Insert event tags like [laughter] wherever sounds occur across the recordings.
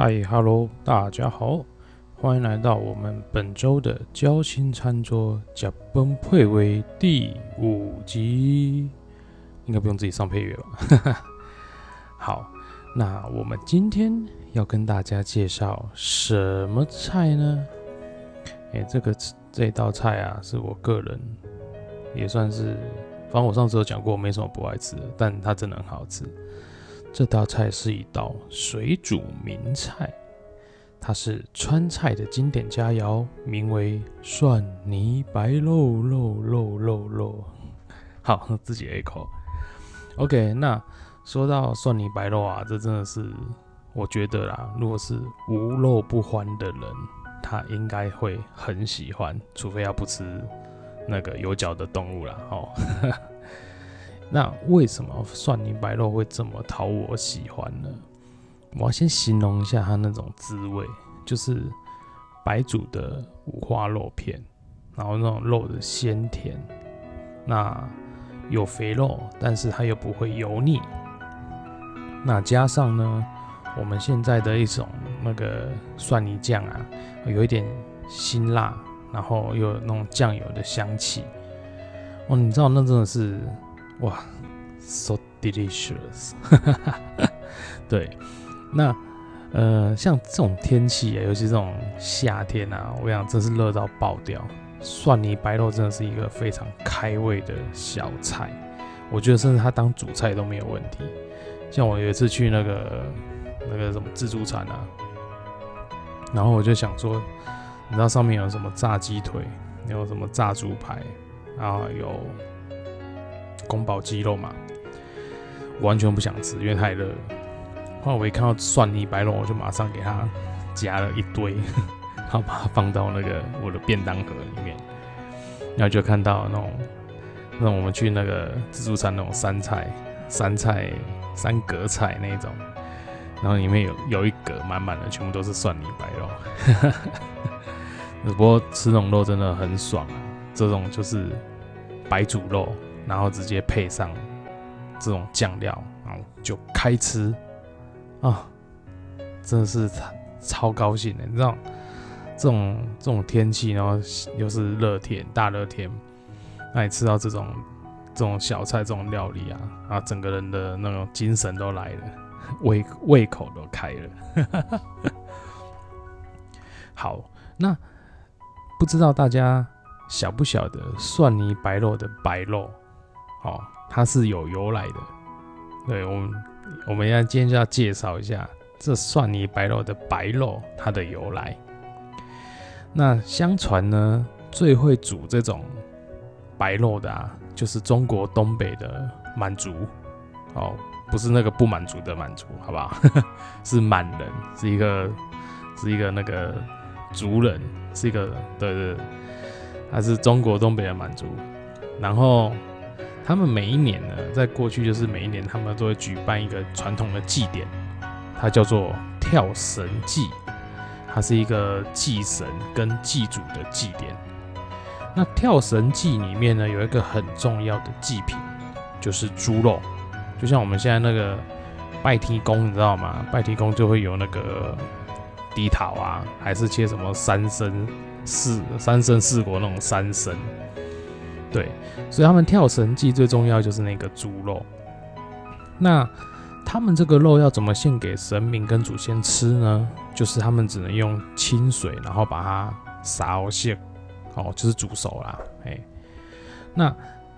嗨，Hello，大家好，欢迎来到我们本周的交心餐桌甲崩配为第五集，应该不用自己上配乐吧？[laughs] 好，那我们今天要跟大家介绍什么菜呢？哎，这个这道菜啊，是我个人也算是，反正我上次有讲过，没什么不爱吃的，但它真的很好吃。这道菜是一道水煮名菜，它是川菜的经典佳肴，名为蒜泥白肉肉肉肉肉。好，自己一口。OK，那说到蒜泥白肉啊，这真的是我觉得啦，如果是无肉不欢的人，他应该会很喜欢，除非要不吃那个有脚的动物啦。哦。[laughs] 那为什么蒜泥白肉会这么讨我喜欢呢？我要先形容一下它那种滋味，就是白煮的五花肉片，然后那种肉的鲜甜，那有肥肉，但是它又不会油腻。那加上呢，我们现在的一种那个蒜泥酱啊，有一点辛辣，然后又有那种酱油的香气。哦，你知道那真的是。哇，so delicious！[laughs] 对，那呃，像这种天气啊，尤其这种夏天啊，我想真是热到爆掉。蒜泥白肉真的是一个非常开胃的小菜，我觉得甚至它当主菜都没有问题。像我有一次去那个那个什么自助餐啊，然后我就想说，你知道上面有什么炸鸡腿，有什么炸猪排，然后有。宫保鸡肉嘛，完全不想吃，因为太热。后来我一看到蒜泥白肉，我就马上给它夹了一堆，[laughs] 然后把它放到那个我的便当盒里面。然后就看到那种，那我们去那个自助餐那种三菜、三菜、三格菜那种，然后里面有有一格满满的，全部都是蒜泥白肉。只 [laughs] 不过吃那种肉真的很爽啊，这种就是白煮肉。然后直接配上这种酱料，然后就开吃啊，真的是超高兴的。你知道，这种这种天气，然后又是热天，大热天，那你吃到这种这种小菜、这种料理啊，啊，整个人的那种精神都来了，[laughs] 胃胃口都开了。[laughs] 好，那不知道大家晓不晓得蒜泥白肉的白肉？哦，它是有由来的。对我们，我们要今天就要介绍一下这蒜泥白肉的白肉它的由来。那相传呢，最会煮这种白肉的啊，就是中国东北的满族。哦，不是那个不满足的满族，好不好？[laughs] 是满人，是一个，是一个那个族人，是一个，对对，他是中国东北的满族，然后。他们每一年呢，在过去就是每一年，他们都会举办一个传统的祭典，它叫做跳神祭，它是一个祭神跟祭祖的祭典。那跳神祭里面呢，有一个很重要的祭品，就是猪肉。就像我们现在那个拜天公，你知道吗？拜天公就会有那个低桃啊，还是切什么三生四三生四果那种三生。对，所以他们跳神祭最重要就是那个猪肉。那他们这个肉要怎么献给神明跟祖先吃呢？就是他们只能用清水，然后把它烧现，哦，就是煮熟啦。哎，那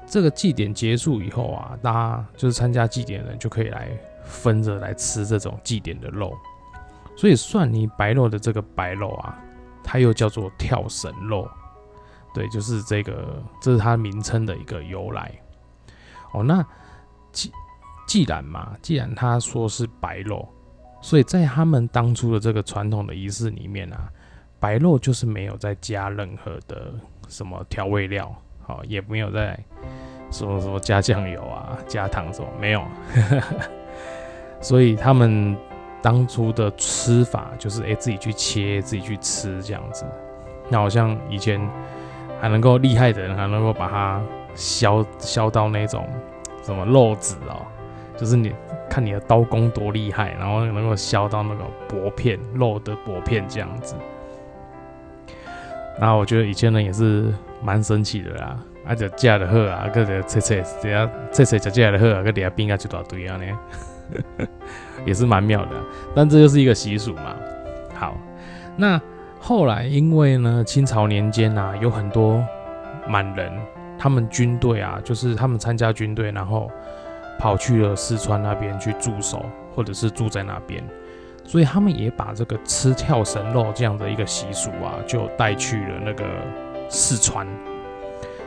这个祭典结束以后啊，大家就是参加祭典的人就可以来分着来吃这种祭典的肉。所以蒜泥白肉的这个白肉啊，它又叫做跳神肉。对，就是这个，这是它名称的一个由来。哦，那既既然嘛，既然他说是白肉，所以在他们当初的这个传统的仪式里面啊，白肉就是没有再加任何的什么调味料，好，也没有再什么什么加酱油啊、加糖什么，没有。[laughs] 所以他们当初的吃法就是，哎，自己去切，自己去吃这样子。那好像以前。还能够厉害的人，还能够把它削削到那种什么肉质哦，就是你看你的刀工多厉害，然后能够削到那个薄片肉的薄片这样子。然后我觉得以前人也是蛮神奇的啦，啊就架的好啊，个就切切底下切切夹架的好啊，个底下冰啊一大堆啊呢，也是蛮妙的。但这就是一个习俗嘛。好，那后来因为呢，清朝年间啊，有很多满人，他们军队啊，就是他们参加军队，然后跑去了四川那边去驻守，或者是住在那边。所以他们也把这个吃跳绳肉这样的一个习俗啊，就带去了那个四川。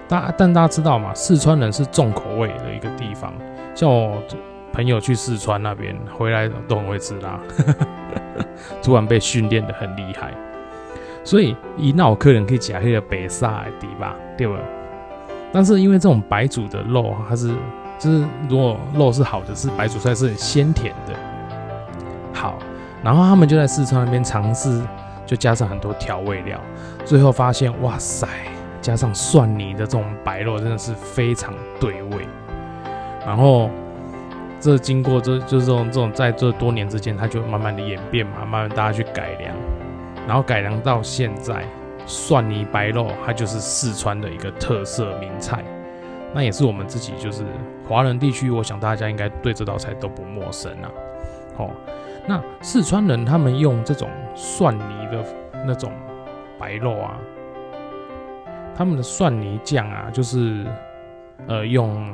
大但大家知道嘛，四川人是重口味的一个地方。像我朋友去四川那边回来都很会吃辣，[laughs] 突然被训练的很厉害。所以一闹客人可以夹那个白沙底吧，对吧？但是因为这种白煮的肉，它是就是如果肉是好的，是白煮出来是很鲜甜的。好。然后他们就在四川那边尝试，就加上很多调味料，最后发现，哇塞，加上蒜泥的这种白肉真的是非常对味。然后这经过这就是这种这种在这多年之间，它就慢慢的演变嘛，慢慢大家去改良，然后改良到现在，蒜泥白肉它就是四川的一个特色名菜，那也是我们自己就是华人地区，我想大家应该对这道菜都不陌生啊，哦。那四川人他们用这种蒜泥的那种白肉啊，他们的蒜泥酱啊，就是呃用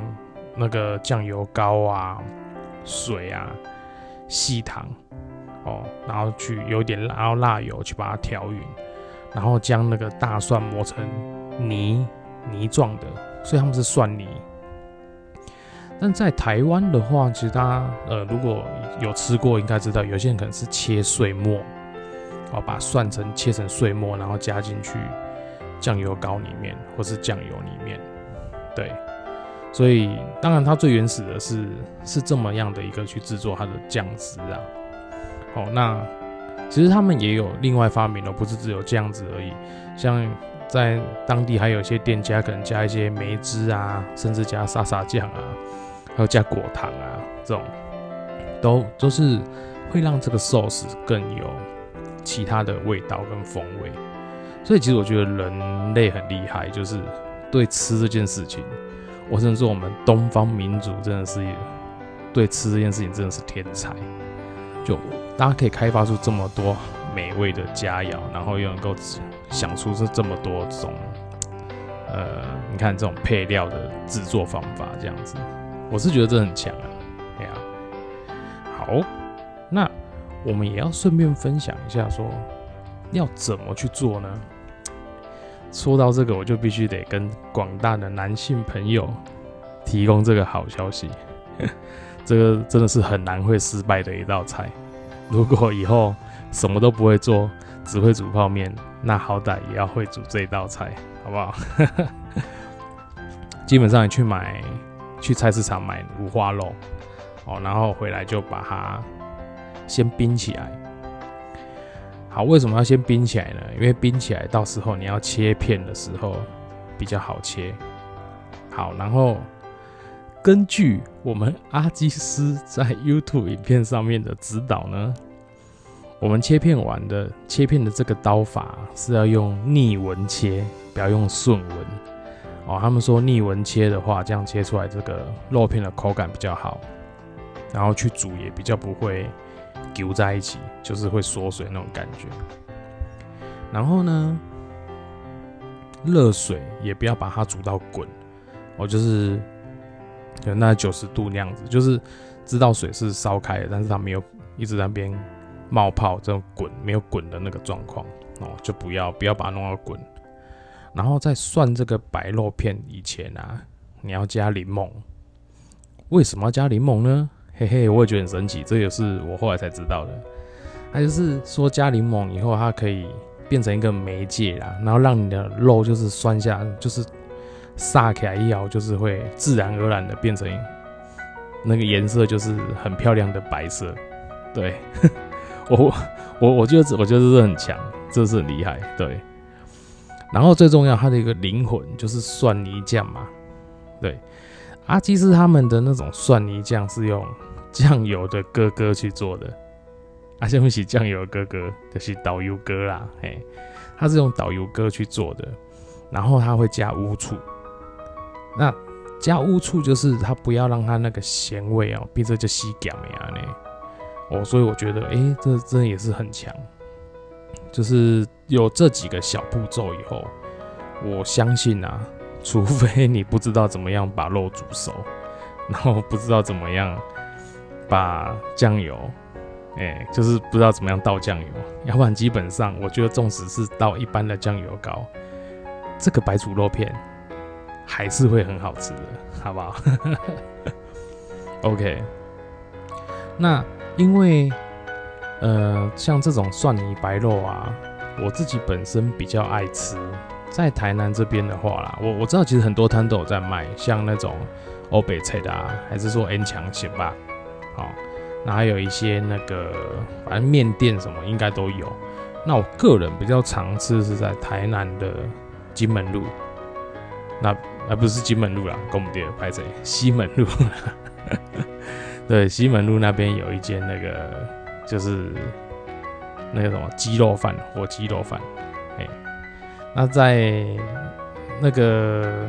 那个酱油膏啊、水啊、细糖哦，然后去有点然后辣油去把它调匀，然后将那个大蒜磨成泥泥状的，所以他们是蒜泥。但在台湾的话，其实大家呃如果有吃过，应该知道有些人可能是切碎末，哦，把蒜成切成碎末，然后加进去酱油膏里面或是酱油里面，对，所以当然它最原始的是是这么样的一个去制作它的酱汁啊。好，那其实他们也有另外发明的，不是只有这样子而已，像在当地还有一些店家可能加一些梅汁啊，甚至加沙沙酱啊。还有加果糖啊，这种都都是会让这个寿司更有其他的味道跟风味。所以其实我觉得人类很厉害，就是对吃这件事情，我甚至说我们东方民族真的是对吃这件事情真的是天才。就大家可以开发出这么多美味的佳肴，然后又能够想出这这么多种呃，你看这种配料的制作方法，这样子。我是觉得这很强啊，哎呀，好，那我们也要顺便分享一下，说要怎么去做呢？[laughs] 说到这个，我就必须得跟广大的男性朋友提供这个好消息，[laughs] 这个真的是很难会失败的一道菜。如果以后什么都不会做，只会煮泡面，那好歹也要会煮这道菜，好不好？[laughs] 基本上你去买。去菜市场买五花肉，哦，然后回来就把它先冰起来。好，为什么要先冰起来呢？因为冰起来，到时候你要切片的时候比较好切。好，然后根据我们阿基斯在 YouTube 影片上面的指导呢，我们切片完的切片的这个刀法是要用逆纹切，不要用顺纹。哦，他们说逆纹切的话，这样切出来这个肉片的口感比较好，然后去煮也比较不会揪在一起，就是会缩水那种感觉。然后呢，热水也不要把它煮到滚，哦，就是就那九十度那样子，就是知道水是烧开的，但是它没有一直在那边冒泡，这种滚没有滚的那个状况，哦，就不要不要把它弄到滚。然后在涮这个白肉片以前啊，你要加柠檬。为什么要加柠檬呢？嘿嘿，我也觉得很神奇，这也是我后来才知道的。它就是说加柠檬以后，它可以变成一个媒介啦，然后让你的肉就是酸下，就是撒起来一咬，就是会自然而然的变成那个颜色，就是很漂亮的白色。对，[laughs] 我我我觉得我觉得这很强，这是很厉害，对。然后最重要，它的一个灵魂就是蒜泥酱嘛。对，阿基斯他们的那种蒜泥酱是用酱油的哥哥去做的。啊，什么是酱油哥哥？就是导游哥啦，嘿，他是用导游哥去做的，然后他会加乌醋。那加乌醋就是它不要让它那个咸味哦，变成就吸咸呀呢。哦，所以我觉得，哎，这真的也是很强。就是有这几个小步骤以后，我相信啊，[laughs] 除非你不知道怎么样把肉煮熟，然后不知道怎么样把酱油。哎，就是不知道怎么样倒酱油，要不然基本上我觉得，纵使是倒一般的酱油膏，这个白煮肉片还是会很好吃的，[laughs] 好不好？[laughs] OK，那因为呃，像这种蒜泥白肉啊，我自己本身比较爱吃，在台南这边的话啦，我我知道其实很多摊都有在卖，像那种欧北菜的啊，还是说 N 强行吧，好。那还有一些那个，反正面店什么应该都有。那我个人比较常吃是在台南的金门路，那而不是金门路啦，公母店拍谁？西门路。[laughs] 对，西门路那边有一间那个，就是那个什么鸡肉饭，火鸡肉饭。哎，那在那个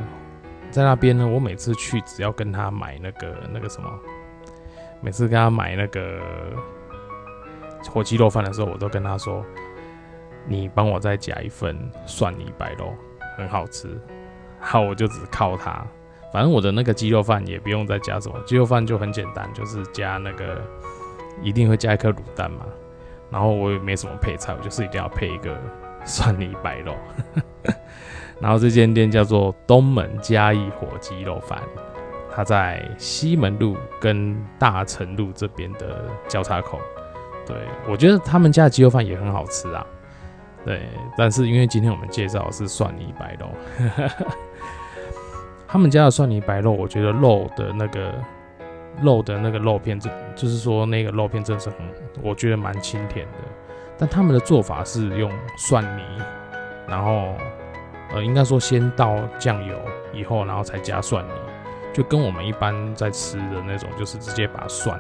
在那边呢，我每次去只要跟他买那个那个什么。每次跟他买那个火鸡肉饭的时候，我都跟他说：“你帮我再加一份蒜泥白肉，很好吃。”好，我就只靠它。反正我的那个鸡肉饭也不用再加什么，鸡肉饭就很简单，就是加那个一定会加一颗卤蛋嘛。然后我也没什么配菜，我就是一定要配一个蒜泥白肉。[laughs] 然后这间店叫做东门嘉义火鸡肉饭。它在西门路跟大成路这边的交叉口，对我觉得他们家的鸡肉饭也很好吃啊。对，但是因为今天我们介绍的是蒜泥白肉，他们家的蒜泥白肉，我觉得肉的那个肉的那个肉片，这就是说那个肉片真的是很，我觉得蛮清甜的。但他们的做法是用蒜泥，然后呃，应该说先倒酱油以后，然后才加蒜泥。就跟我们一般在吃的那种，就是直接把蒜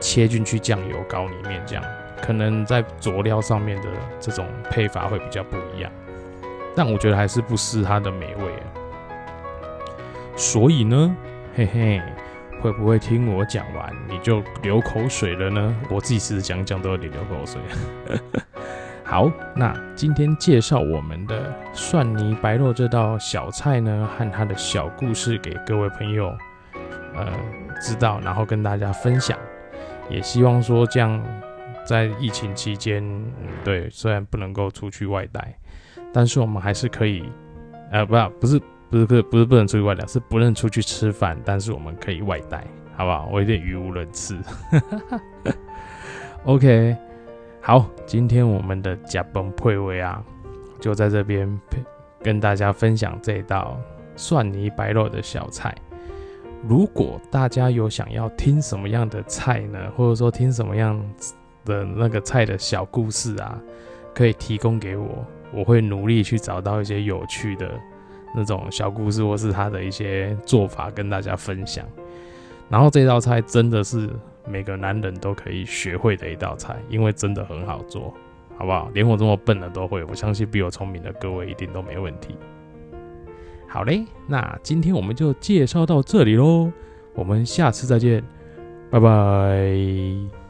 切进去酱油膏里面，这样可能在佐料上面的这种配法会比较不一样，但我觉得还是不失它的美味。所以呢，嘿嘿，会不会听我讲完你就流口水了呢？我自己其实讲讲都有点流口水。[laughs] 好，那今天介绍我们的蒜泥白肉这道小菜呢，和它的小故事给各位朋友呃知道，然后跟大家分享。也希望说这样在疫情期间，对，虽然不能够出去外带，但是我们还是可以，呃，不，不是，不是，不是，不是不能出去外带，是不能出去吃饭，但是我们可以外带，好不好？我有点语无伦次。[laughs] OK。好，今天我们的甲崩配位啊，就在这边跟大家分享这道蒜泥白肉的小菜。如果大家有想要听什么样的菜呢，或者说听什么样的那个菜的小故事啊，可以提供给我，我会努力去找到一些有趣的那种小故事，或是他的一些做法跟大家分享。然后这道菜真的是。每个男人都可以学会的一道菜，因为真的很好做，好不好？连我这么笨的都会，我相信比我聪明的各位一定都没问题。好嘞，那今天我们就介绍到这里喽，我们下次再见，拜拜。